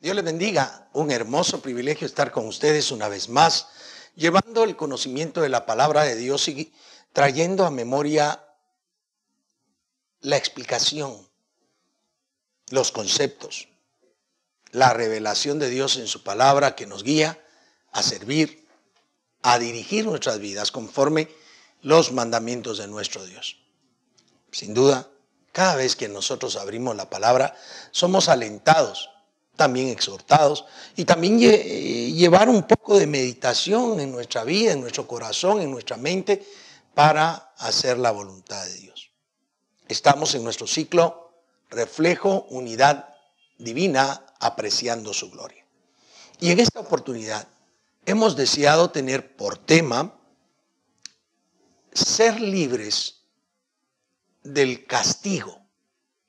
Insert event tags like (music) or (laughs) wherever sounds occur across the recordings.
Dios les bendiga. Un hermoso privilegio estar con ustedes una vez más, llevando el conocimiento de la palabra de Dios y trayendo a memoria la explicación, los conceptos, la revelación de Dios en su palabra que nos guía a servir, a dirigir nuestras vidas conforme los mandamientos de nuestro Dios. Sin duda, cada vez que nosotros abrimos la palabra, somos alentados también exhortados y también llevar un poco de meditación en nuestra vida, en nuestro corazón, en nuestra mente, para hacer la voluntad de Dios. Estamos en nuestro ciclo reflejo, unidad divina, apreciando su gloria. Y en esta oportunidad hemos deseado tener por tema ser libres del castigo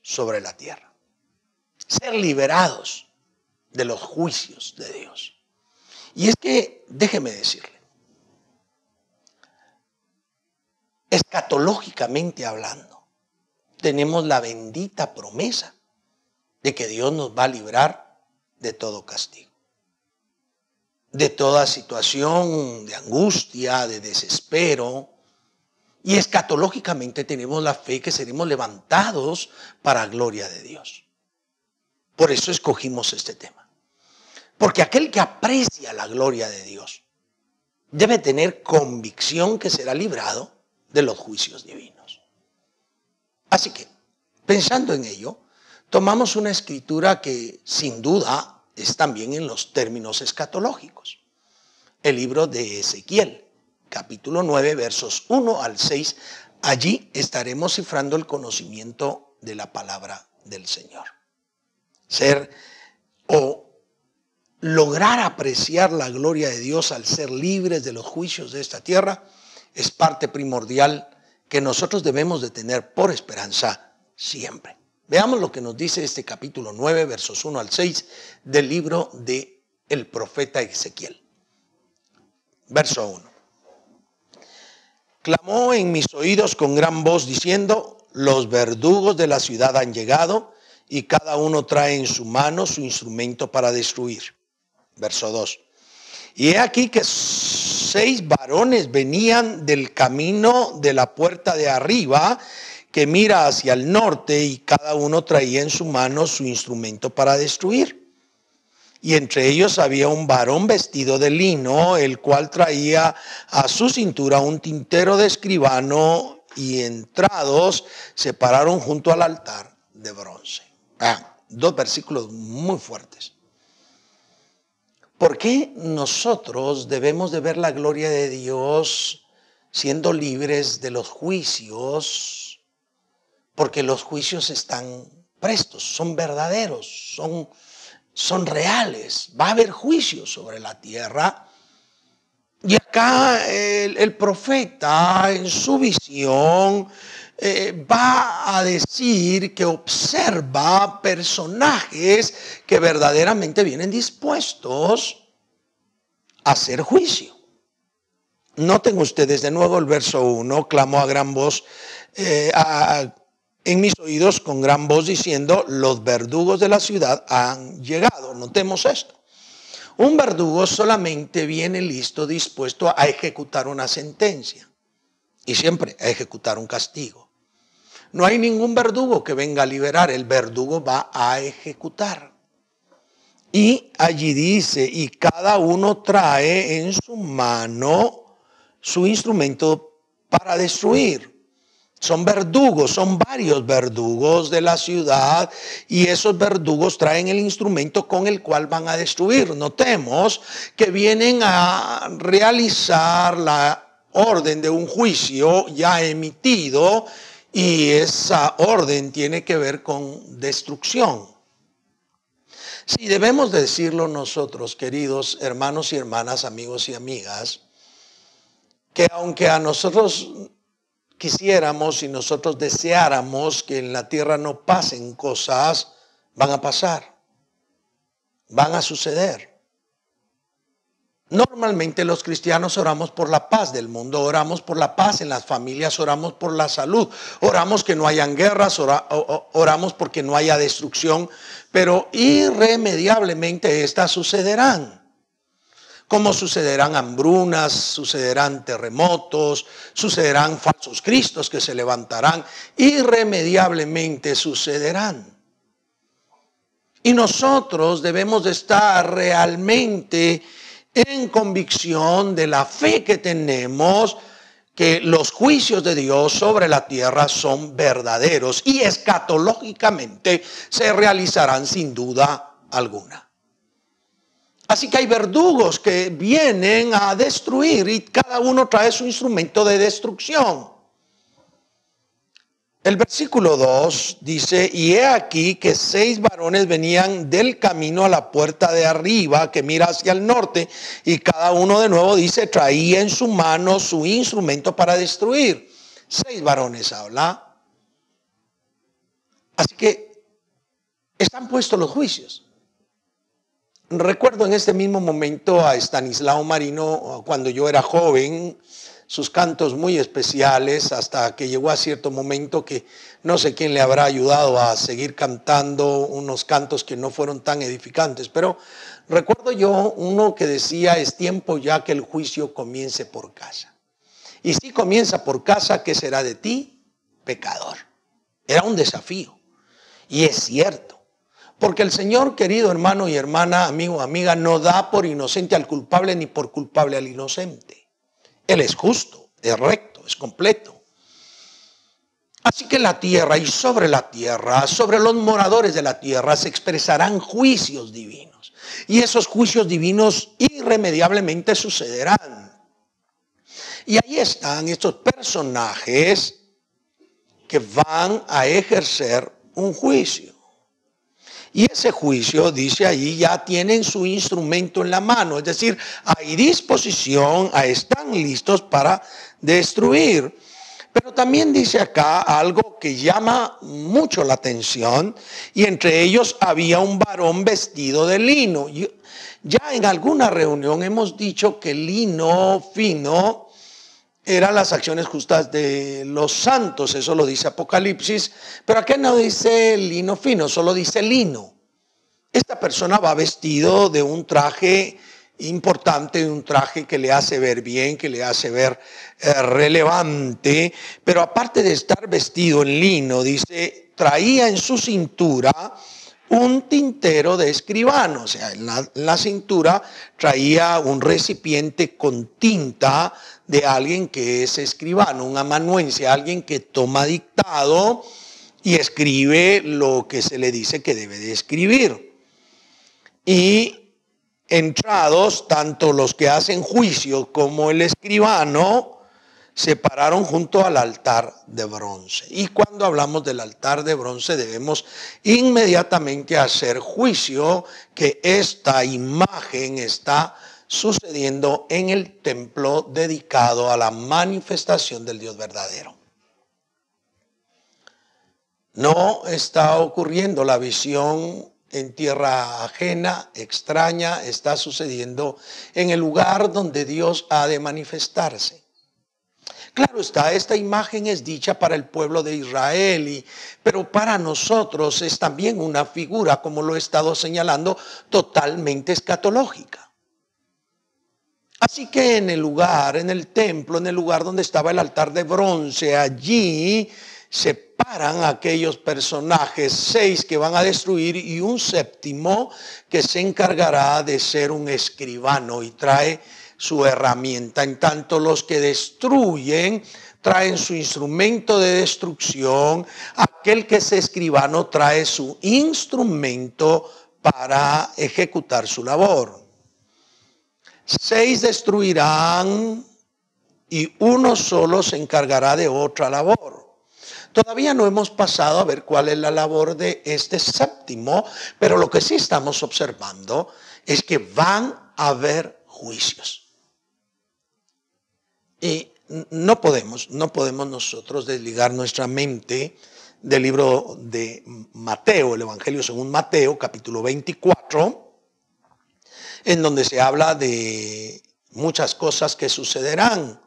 sobre la tierra, ser liberados de los juicios de Dios. Y es que, déjeme decirle, escatológicamente hablando, tenemos la bendita promesa de que Dios nos va a librar de todo castigo, de toda situación de angustia, de desespero. Y escatológicamente tenemos la fe que seremos levantados para gloria de Dios. Por eso escogimos este tema. Porque aquel que aprecia la gloria de Dios debe tener convicción que será librado de los juicios divinos. Así que, pensando en ello, tomamos una escritura que sin duda es también en los términos escatológicos. El libro de Ezequiel, capítulo 9, versos 1 al 6. Allí estaremos cifrando el conocimiento de la palabra del Señor. Ser o lograr apreciar la gloria de Dios al ser libres de los juicios de esta tierra es parte primordial que nosotros debemos de tener por esperanza siempre. Veamos lo que nos dice este capítulo 9, versos 1 al 6 del libro de el profeta Ezequiel. Verso 1. Clamó en mis oídos con gran voz diciendo, los verdugos de la ciudad han llegado y cada uno trae en su mano su instrumento para destruir verso 2. Y he aquí que seis varones venían del camino de la puerta de arriba que mira hacia el norte y cada uno traía en su mano su instrumento para destruir. Y entre ellos había un varón vestido de lino, el cual traía a su cintura un tintero de escribano y entrados se pararon junto al altar de bronce. Ah, dos versículos muy fuertes. ¿Por qué nosotros debemos de ver la gloria de Dios siendo libres de los juicios? Porque los juicios están prestos, son verdaderos, son, son reales. Va a haber juicios sobre la tierra. Y acá el, el profeta en su visión eh, va a decir que observa personajes que verdaderamente vienen dispuestos a hacer juicio. Noten ustedes de nuevo el verso 1, clamó a gran voz eh, en mis oídos con gran voz diciendo, los verdugos de la ciudad han llegado. Notemos esto. Un verdugo solamente viene listo, dispuesto a ejecutar una sentencia y siempre a ejecutar un castigo. No hay ningún verdugo que venga a liberar, el verdugo va a ejecutar. Y allí dice, y cada uno trae en su mano su instrumento para destruir. Son verdugos, son varios verdugos de la ciudad y esos verdugos traen el instrumento con el cual van a destruir. Notemos que vienen a realizar la orden de un juicio ya emitido y esa orden tiene que ver con destrucción. Si debemos decirlo nosotros, queridos hermanos y hermanas, amigos y amigas, que aunque a nosotros quisiéramos y nosotros deseáramos que en la tierra no pasen cosas, van a pasar, van a suceder. Normalmente los cristianos oramos por la paz del mundo, oramos por la paz en las familias, oramos por la salud, oramos que no hayan guerras, oramos porque no haya destrucción, pero irremediablemente estas sucederán. Como sucederán hambrunas, sucederán terremotos, sucederán falsos cristos que se levantarán, irremediablemente sucederán. Y nosotros debemos de estar realmente en convicción de la fe que tenemos, que los juicios de Dios sobre la tierra son verdaderos y escatológicamente se realizarán sin duda alguna. Así que hay verdugos que vienen a destruir y cada uno trae su instrumento de destrucción. El versículo 2 dice, y he aquí que seis varones venían del camino a la puerta de arriba que mira hacia el norte, y cada uno de nuevo dice, traía en su mano su instrumento para destruir. Seis varones habla. Así que están puestos los juicios. Recuerdo en este mismo momento a Stanislao Marino cuando yo era joven, sus cantos muy especiales hasta que llegó a cierto momento que no sé quién le habrá ayudado a seguir cantando unos cantos que no fueron tan edificantes, pero recuerdo yo uno que decía, es tiempo ya que el juicio comience por casa. Y si comienza por casa, ¿qué será de ti? Pecador. Era un desafío. Y es cierto. Porque el Señor, querido hermano y hermana, amigo, amiga, no da por inocente al culpable ni por culpable al inocente. Él es justo, es recto, es completo. Así que la tierra y sobre la tierra, sobre los moradores de la tierra, se expresarán juicios divinos. Y esos juicios divinos irremediablemente sucederán. Y ahí están estos personajes que van a ejercer un juicio. Y ese juicio, dice ahí, ya tienen su instrumento en la mano, es decir, hay disposición, están listos para destruir. Pero también dice acá algo que llama mucho la atención, y entre ellos había un varón vestido de lino. Ya en alguna reunión hemos dicho que lino fino eran las acciones justas de los santos, eso lo dice Apocalipsis, pero aquí no dice lino fino, solo dice lino. Esta persona va vestido de un traje importante, de un traje que le hace ver bien, que le hace ver eh, relevante, pero aparte de estar vestido en lino, dice, traía en su cintura un tintero de escribano, o sea, en la, cintura traía un recipiente con tinta de alguien que es escribano, un amanuense, alguien que toma dictado y escribe lo que se le dice que debe de escribir. Y entrados, tanto los que hacen juicio como el escribano, se pararon junto al altar de bronce. Y cuando hablamos del altar de bronce debemos inmediatamente hacer juicio que esta imagen está sucediendo en el templo dedicado a la manifestación del Dios verdadero. No está ocurriendo la visión en tierra ajena, extraña, está sucediendo en el lugar donde Dios ha de manifestarse. Claro está, esta imagen es dicha para el pueblo de Israel, pero para nosotros es también una figura, como lo he estado señalando, totalmente escatológica. Así que en el lugar, en el templo, en el lugar donde estaba el altar de bronce, allí se paran aquellos personajes, seis que van a destruir y un séptimo que se encargará de ser un escribano y trae su herramienta. En tanto, los que destruyen traen su instrumento de destrucción, aquel que es escribano trae su instrumento para ejecutar su labor. Seis destruirán y uno solo se encargará de otra labor. Todavía no hemos pasado a ver cuál es la labor de este séptimo, pero lo que sí estamos observando es que van a haber juicios. Y no podemos, no podemos nosotros desligar nuestra mente del libro de Mateo, el Evangelio según Mateo, capítulo 24, en donde se habla de muchas cosas que sucederán.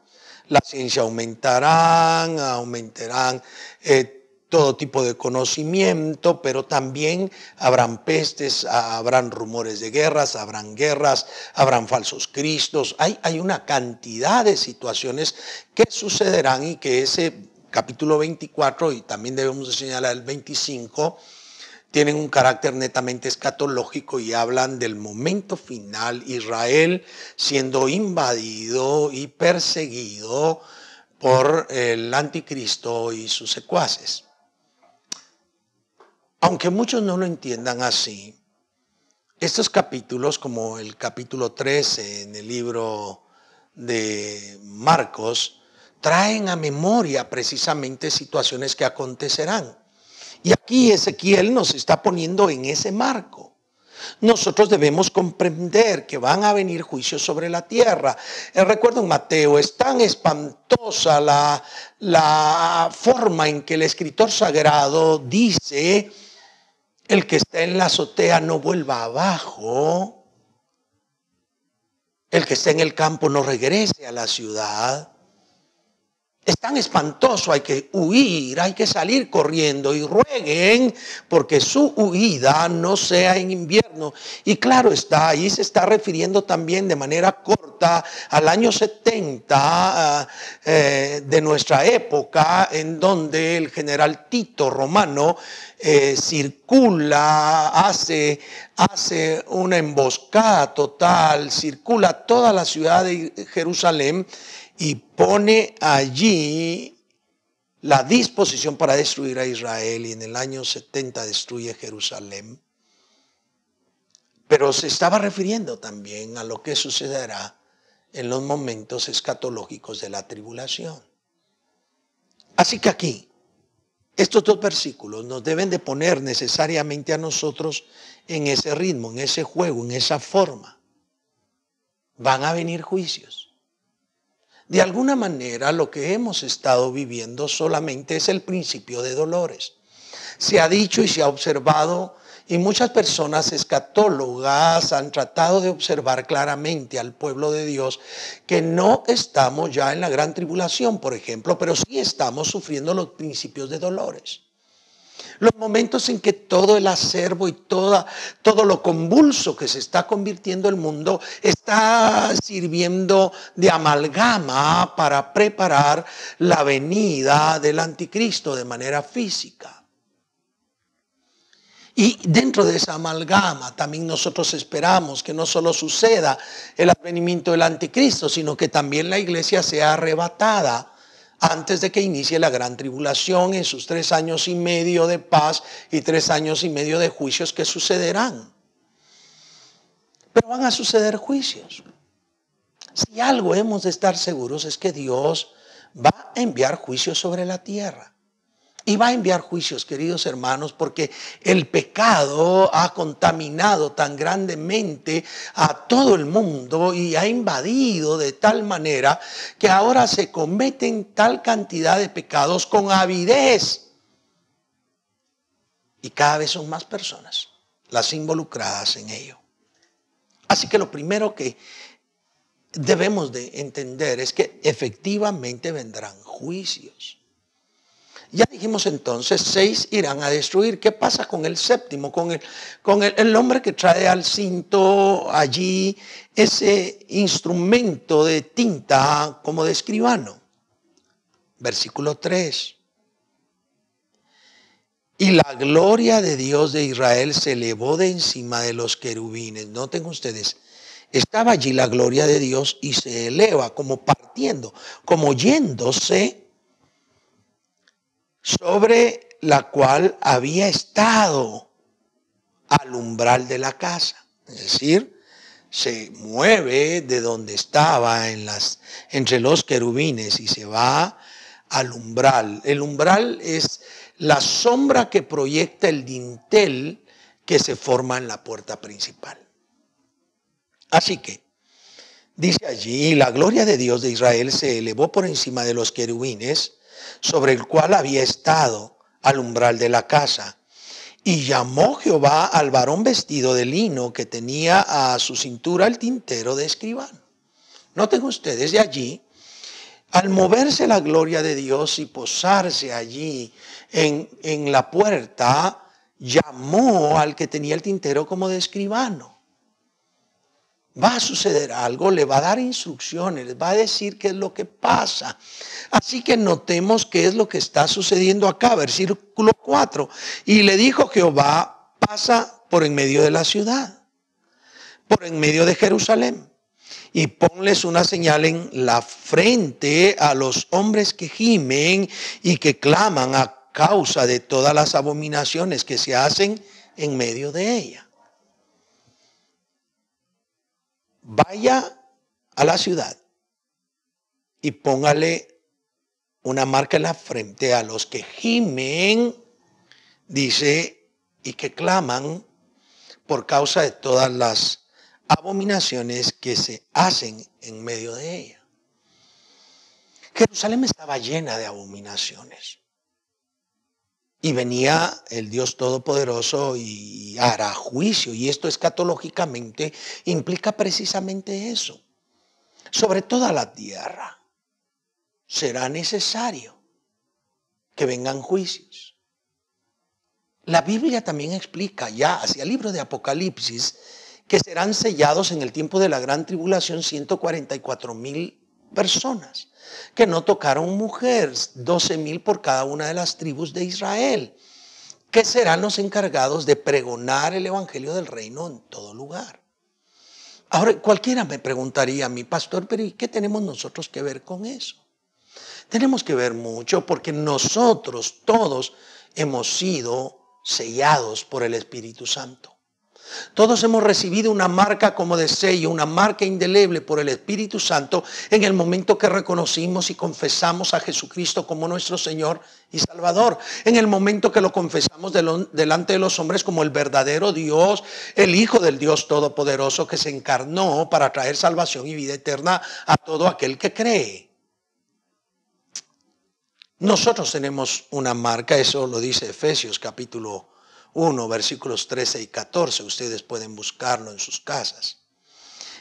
La ciencia aumentará, aumentarán eh, todo tipo de conocimiento, pero también habrán pestes, habrán rumores de guerras, habrán guerras, habrán falsos cristos. Hay, hay una cantidad de situaciones que sucederán y que ese capítulo 24, y también debemos de señalar el 25, tienen un carácter netamente escatológico y hablan del momento final, Israel siendo invadido y perseguido por el anticristo y sus secuaces. Aunque muchos no lo entiendan así, estos capítulos, como el capítulo 13 en el libro de Marcos, traen a memoria precisamente situaciones que acontecerán. Y aquí Ezequiel nos está poniendo en ese marco. Nosotros debemos comprender que van a venir juicios sobre la tierra. Eh, recuerdo en Mateo, es tan espantosa la, la forma en que el escritor sagrado dice, el que está en la azotea no vuelva abajo. El que está en el campo no regrese a la ciudad. Es tan espantoso, hay que huir, hay que salir corriendo y rueguen porque su huida no sea en invierno. Y claro está, ahí se está refiriendo también de manera corta al año 70 eh, de nuestra época, en donde el general Tito Romano eh, circula, hace, hace una emboscada total, circula toda la ciudad de Jerusalén y pone allí la disposición para destruir a Israel y en el año 70 destruye Jerusalén. Pero se estaba refiriendo también a lo que sucederá en los momentos escatológicos de la tribulación. Así que aquí, estos dos versículos nos deben de poner necesariamente a nosotros en ese ritmo, en ese juego, en esa forma. Van a venir juicios. De alguna manera lo que hemos estado viviendo solamente es el principio de dolores. Se ha dicho y se ha observado y muchas personas escatólogas han tratado de observar claramente al pueblo de Dios que no estamos ya en la gran tribulación, por ejemplo, pero sí estamos sufriendo los principios de dolores. Los momentos en que todo el acervo y toda, todo lo convulso que se está convirtiendo el mundo está sirviendo de amalgama para preparar la venida del anticristo de manera física. Y dentro de esa amalgama también nosotros esperamos que no solo suceda el advenimiento del anticristo, sino que también la iglesia sea arrebatada antes de que inicie la gran tribulación en sus tres años y medio de paz y tres años y medio de juicios que sucederán. Pero van a suceder juicios. Si algo hemos de estar seguros es que Dios va a enviar juicios sobre la tierra. Y va a enviar juicios, queridos hermanos, porque el pecado ha contaminado tan grandemente a todo el mundo y ha invadido de tal manera que ahora se cometen tal cantidad de pecados con avidez. Y cada vez son más personas las involucradas en ello. Así que lo primero que debemos de entender es que efectivamente vendrán juicios. Ya dijimos entonces, seis irán a destruir. ¿Qué pasa con el séptimo? Con el, con el, hombre que trae al cinto allí ese instrumento de tinta como de escribano. Versículo 3. Y la gloria de Dios de Israel se elevó de encima de los querubines. Noten ustedes, estaba allí la gloria de Dios y se eleva como partiendo, como yéndose sobre la cual había estado al umbral de la casa. Es decir, se mueve de donde estaba en las, entre los querubines y se va al umbral. El umbral es la sombra que proyecta el dintel que se forma en la puerta principal. Así que, dice allí, la gloria de Dios de Israel se elevó por encima de los querubines sobre el cual había estado al umbral de la casa. Y llamó Jehová al varón vestido de lino que tenía a su cintura el tintero de escribano. Noten ustedes de allí, al moverse la gloria de Dios y posarse allí en, en la puerta, llamó al que tenía el tintero como de escribano va a suceder algo, le va a dar instrucciones, le va a decir qué es lo que pasa. Así que notemos qué es lo que está sucediendo acá, versículo 4. Y le dijo Jehová, pasa por en medio de la ciudad, por en medio de Jerusalén, y ponles una señal en la frente a los hombres que gimen y que claman a causa de todas las abominaciones que se hacen en medio de ella. Vaya a la ciudad y póngale una marca en la frente a los que gimen, dice, y que claman por causa de todas las abominaciones que se hacen en medio de ella. Jerusalén estaba llena de abominaciones. Y venía el Dios Todopoderoso y hará juicio. Y esto escatológicamente implica precisamente eso. Sobre toda la tierra será necesario que vengan juicios. La Biblia también explica ya hacia el libro de Apocalipsis que serán sellados en el tiempo de la gran tribulación 144 mil personas que no tocaron mujeres, 12 mil por cada una de las tribus de Israel, que serán los encargados de pregonar el evangelio del reino en todo lugar. Ahora, cualquiera me preguntaría a mi pastor, pero ¿y qué tenemos nosotros que ver con eso? Tenemos que ver mucho porque nosotros todos hemos sido sellados por el Espíritu Santo. Todos hemos recibido una marca como de sello, una marca indeleble por el Espíritu Santo en el momento que reconocimos y confesamos a Jesucristo como nuestro Señor y Salvador. En el momento que lo confesamos delante de los hombres como el verdadero Dios, el Hijo del Dios Todopoderoso que se encarnó para traer salvación y vida eterna a todo aquel que cree. Nosotros tenemos una marca, eso lo dice Efesios capítulo 1, versículos 13 y 14. Ustedes pueden buscarlo en sus casas.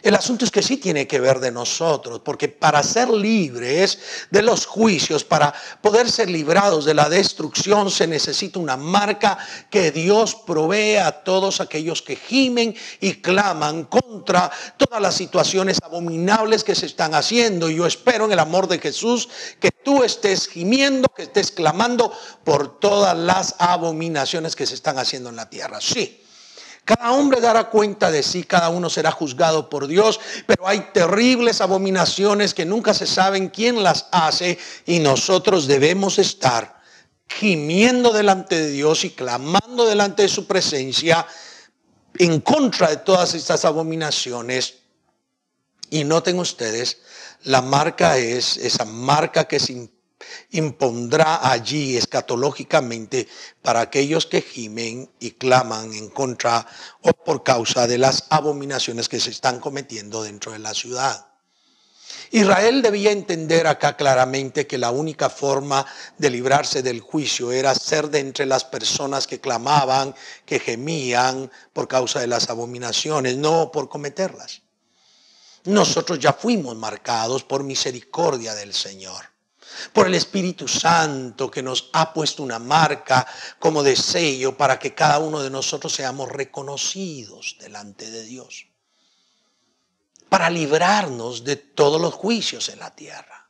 El asunto es que sí tiene que ver de nosotros, porque para ser libres de los juicios, para poder ser librados de la destrucción, se necesita una marca que Dios provee a todos aquellos que gimen y claman contra todas las situaciones abominables que se están haciendo. Y yo espero en el amor de Jesús que tú estés gimiendo, que estés clamando por todas las abominaciones que se están haciendo en la tierra. Sí. Cada hombre dará cuenta de sí, cada uno será juzgado por Dios, pero hay terribles abominaciones que nunca se saben quién las hace y nosotros debemos estar gimiendo delante de Dios y clamando delante de su presencia en contra de todas estas abominaciones. Y noten ustedes, la marca es esa marca que se impondrá allí escatológicamente para aquellos que gimen y claman en contra o por causa de las abominaciones que se están cometiendo dentro de la ciudad. Israel debía entender acá claramente que la única forma de librarse del juicio era ser de entre las personas que clamaban, que gemían por causa de las abominaciones, no por cometerlas. Nosotros ya fuimos marcados por misericordia del Señor por el Espíritu Santo que nos ha puesto una marca como de sello para que cada uno de nosotros seamos reconocidos delante de Dios, para librarnos de todos los juicios en la tierra.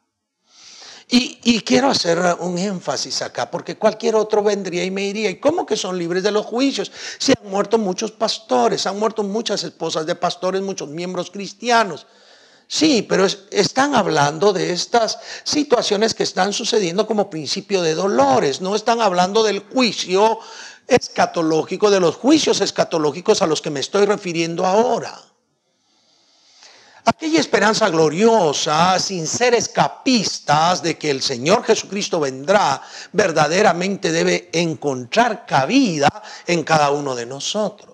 Y, quiero hacer un énfasis acá, porque cualquier otro vendría y me diría, ¿y cómo que son libres de los juicios? Si han muerto muchos pastores, han muerto muchas esposas de pastores, muchos miembros cristianos. Sí, pero están hablando de estas situaciones que están sucediendo como principio de dolores, no están hablando del juicio escatológico, de los juicios escatológicos a los que me estoy refiriendo ahora. Aquella esperanza gloriosa, sin ser escapistas de que el Señor Jesucristo vendrá, verdaderamente debe encontrar cabida en cada uno de nosotros.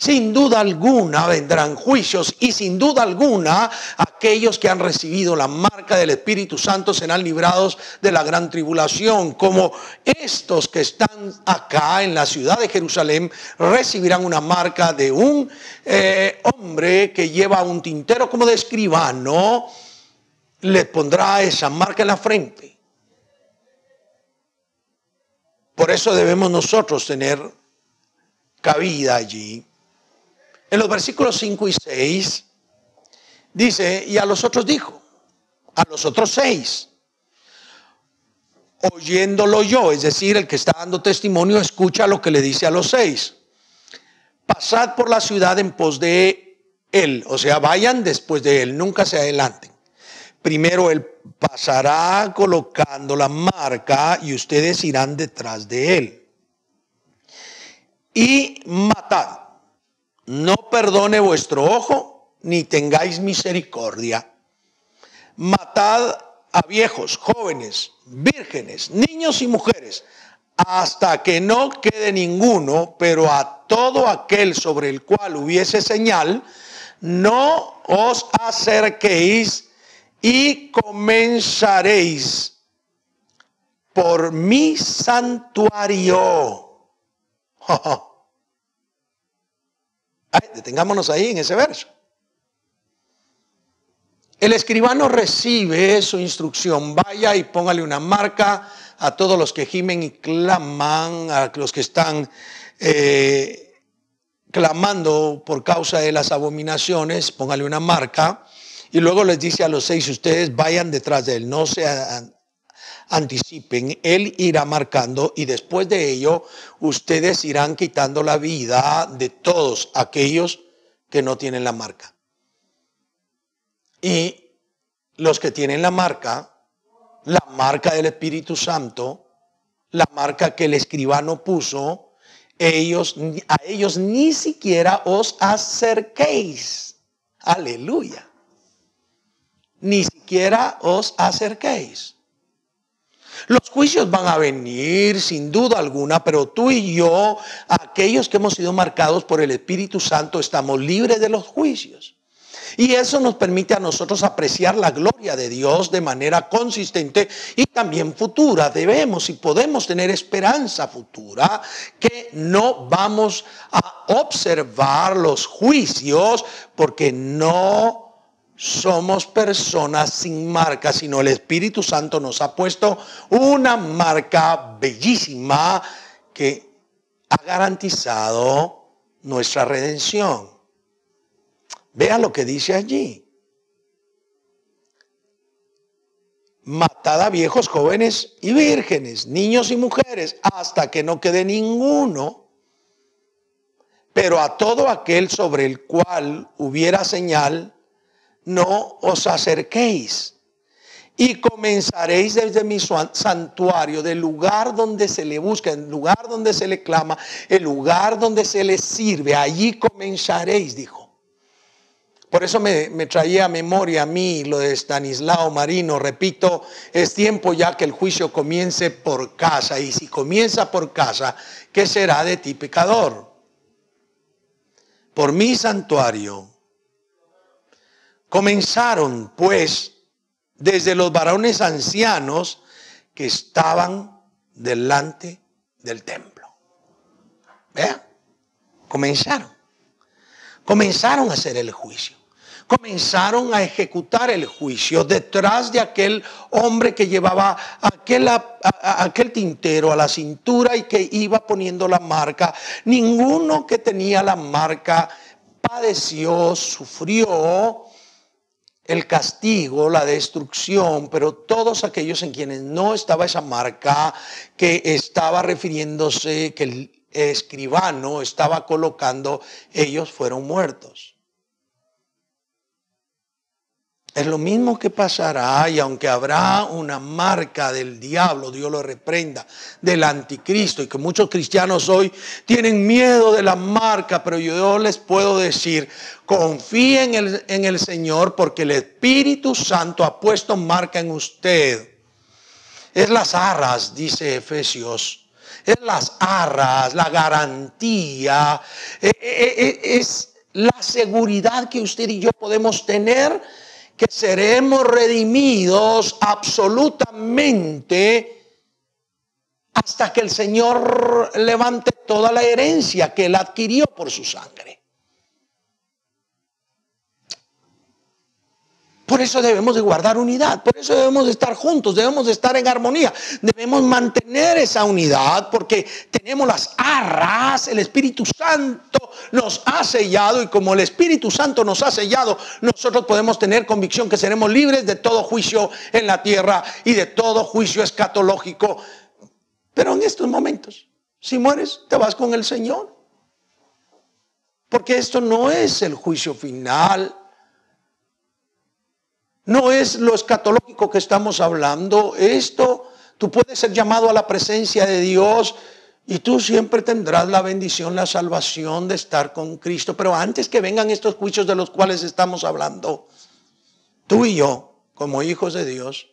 Sin duda alguna vendrán juicios y sin duda alguna aquellos que han recibido la marca del Espíritu Santo serán librados de la gran tribulación, como estos que están acá en la ciudad de Jerusalén recibirán una marca de un eh, hombre que lleva un tintero como de escribano, le pondrá esa marca en la frente. Por eso debemos nosotros tener cabida allí en los versículos 5 y 6 dice, y a los otros dijo, a los otros seis, oyéndolo yo, es decir, el que está dando testimonio escucha lo que le dice a los seis. Pasad por la ciudad en pos de él, o sea, vayan después de él, nunca se adelanten. Primero él pasará colocando la marca y ustedes irán detrás de él. Y matad no perdone vuestro ojo, ni tengáis misericordia. Matad a viejos, jóvenes, vírgenes, niños y mujeres, hasta que no quede ninguno, pero a todo aquel sobre el cual hubiese señal, no os acerquéis y comenzaréis por mi santuario. (laughs) detengámonos ahí en ese verso. El escribano recibe su instrucción, vaya y póngale una marca a todos los que gimen y claman, a los que están eh, clamando por causa de las abominaciones, póngale una marca. Y luego les dice a los seis, ustedes vayan detrás de él, no se anticipen, Él irá marcando y después de ello ustedes irán quitando la vida de todos aquellos que no tienen la marca. Y los que tienen la marca, la marca del Espíritu Santo, la marca que el escribano puso, ellos, a ellos ni siquiera os acerquéis. Aleluya. Ni siquiera os acerquéis. Los juicios van a venir sin duda alguna, pero tú y yo, aquellos que hemos sido marcados por el Espíritu Santo, estamos libres de los juicios. Y eso nos permite a nosotros apreciar la gloria de Dios de manera consistente y también futura. Debemos y podemos tener esperanza futura que no vamos a observar los juicios porque no somos personas sin marca, sino el Espíritu Santo nos ha puesto una marca bellísima que ha garantizado nuestra redención. Vea lo que dice allí. Matad a viejos, jóvenes y vírgenes, niños y mujeres, hasta que no quede ninguno. Pero a todo aquel sobre el cual hubiera señal, no os acerquéis. Y comenzaréis desde mi santuario, del lugar donde se le busca, el lugar donde se le clama, el lugar donde se le sirve. Allí comenzaréis, dijo. Por eso me, traía a memoria a mí lo de Stanislao Marino. Repito, es tiempo ya que el juicio comience por casa. Y si comienza por casa, ¿qué será de ti pecador? Por mi santuario Comenzaron pues desde los varones ancianos que estaban delante del templo. Vean, comenzaron. Comenzaron a hacer el juicio. Comenzaron a ejecutar el juicio detrás de aquel hombre que llevaba aquel, aquel tintero a la cintura y que iba poniendo la marca. Ninguno que tenía la marca padeció, sufrió el castigo, la destrucción, pero todos aquellos en quienes no estaba esa marca que estaba refiriéndose, que el escribano estaba colocando, ellos fueron muertos. Es lo mismo que pasará y aunque habrá una marca del diablo, Dios lo reprenda, del anticristo y que muchos cristianos hoy tienen miedo de la marca, pero yo les puedo decir, confíen en el, Señor porque el Espíritu Santo ha puesto marca en usted. Es las arras, dice Efesios es las arras, la garantía, eh, eh, eh, es la seguridad que usted y yo podemos tener que seremos redimidos absolutamente hasta que el Señor levante toda la herencia que Él adquirió por su sangre. Por eso debemos de guardar unidad, por eso debemos de estar juntos, debemos de estar en armonía, debemos mantener esa unidad porque tenemos las arras, el Espíritu Santo nos ha sellado y como el Espíritu Santo nos ha sellado, nosotros podemos tener convicción que seremos libres de todo juicio en la tierra y de todo juicio escatológico. Pero en estos momentos, si mueres, te vas con el Señor. Porque esto no es el juicio final no es lo escatológico que estamos hablando. Esto, tú puedes ser llamado a la presencia de Dios y tú siempre tendrás la bendición, la salvación de estar con Cristo. Pero antes que vengan estos juicios de los cuales estamos hablando, tú y yo, como hijos de Dios,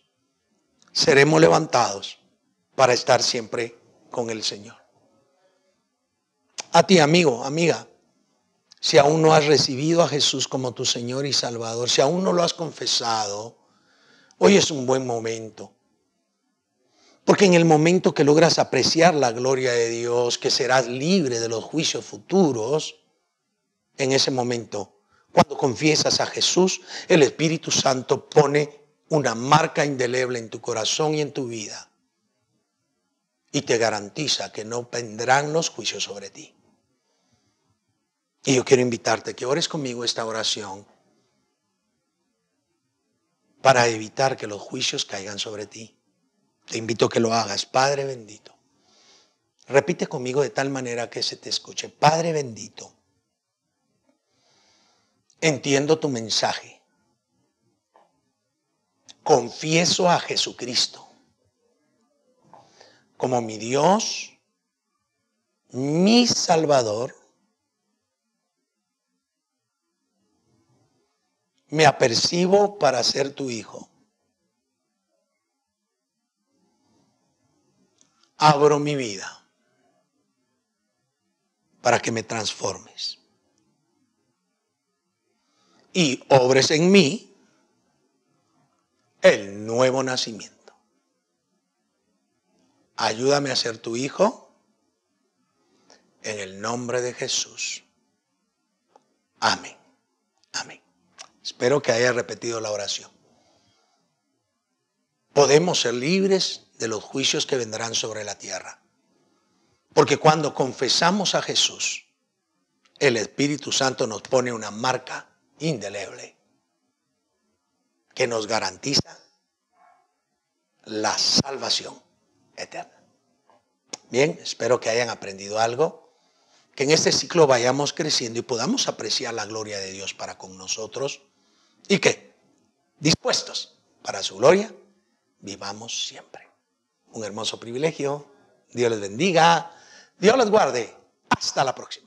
seremos levantados para estar siempre con el Señor. A ti, amigo, amiga, si aún no has recibido a Jesús como tu Señor y Salvador, si aún no lo has confesado, hoy es un buen momento. Porque en el momento que logras apreciar la gloria de Dios, que serás libre de los juicios futuros, en ese momento, cuando confiesas a Jesús, el Espíritu Santo pone una marca indeleble en tu corazón y en tu vida y te garantiza que no vendrán los juicios sobre ti. Y yo quiero invitarte que ores conmigo esta oración para evitar que los juicios caigan sobre ti. Te invito a que lo hagas, Padre bendito. Repite conmigo de tal manera que se te escuche. Padre bendito, entiendo tu mensaje. Confieso a Jesucristo como mi Dios, mi Salvador me apercibo para ser tu hijo. Abro mi vida para que me transformes y obres en mí el nuevo nacimiento. Ayúdame a ser tu hijo en el nombre de Jesús. Amén. Amén. Espero que haya repetido la oración. Podemos ser libres de los juicios que vendrán sobre la tierra. Porque cuando confesamos a Jesús, el Espíritu Santo nos pone una marca indeleble que nos garantiza la salvación eterna. Bien, espero que hayan aprendido algo, que en este ciclo vayamos creciendo y podamos apreciar la gloria de Dios para con nosotros ¿Y qué? Dispuestos para su gloria, vivamos siempre. Un hermoso privilegio. Dios les bendiga. Dios les guarde. Hasta la próxima.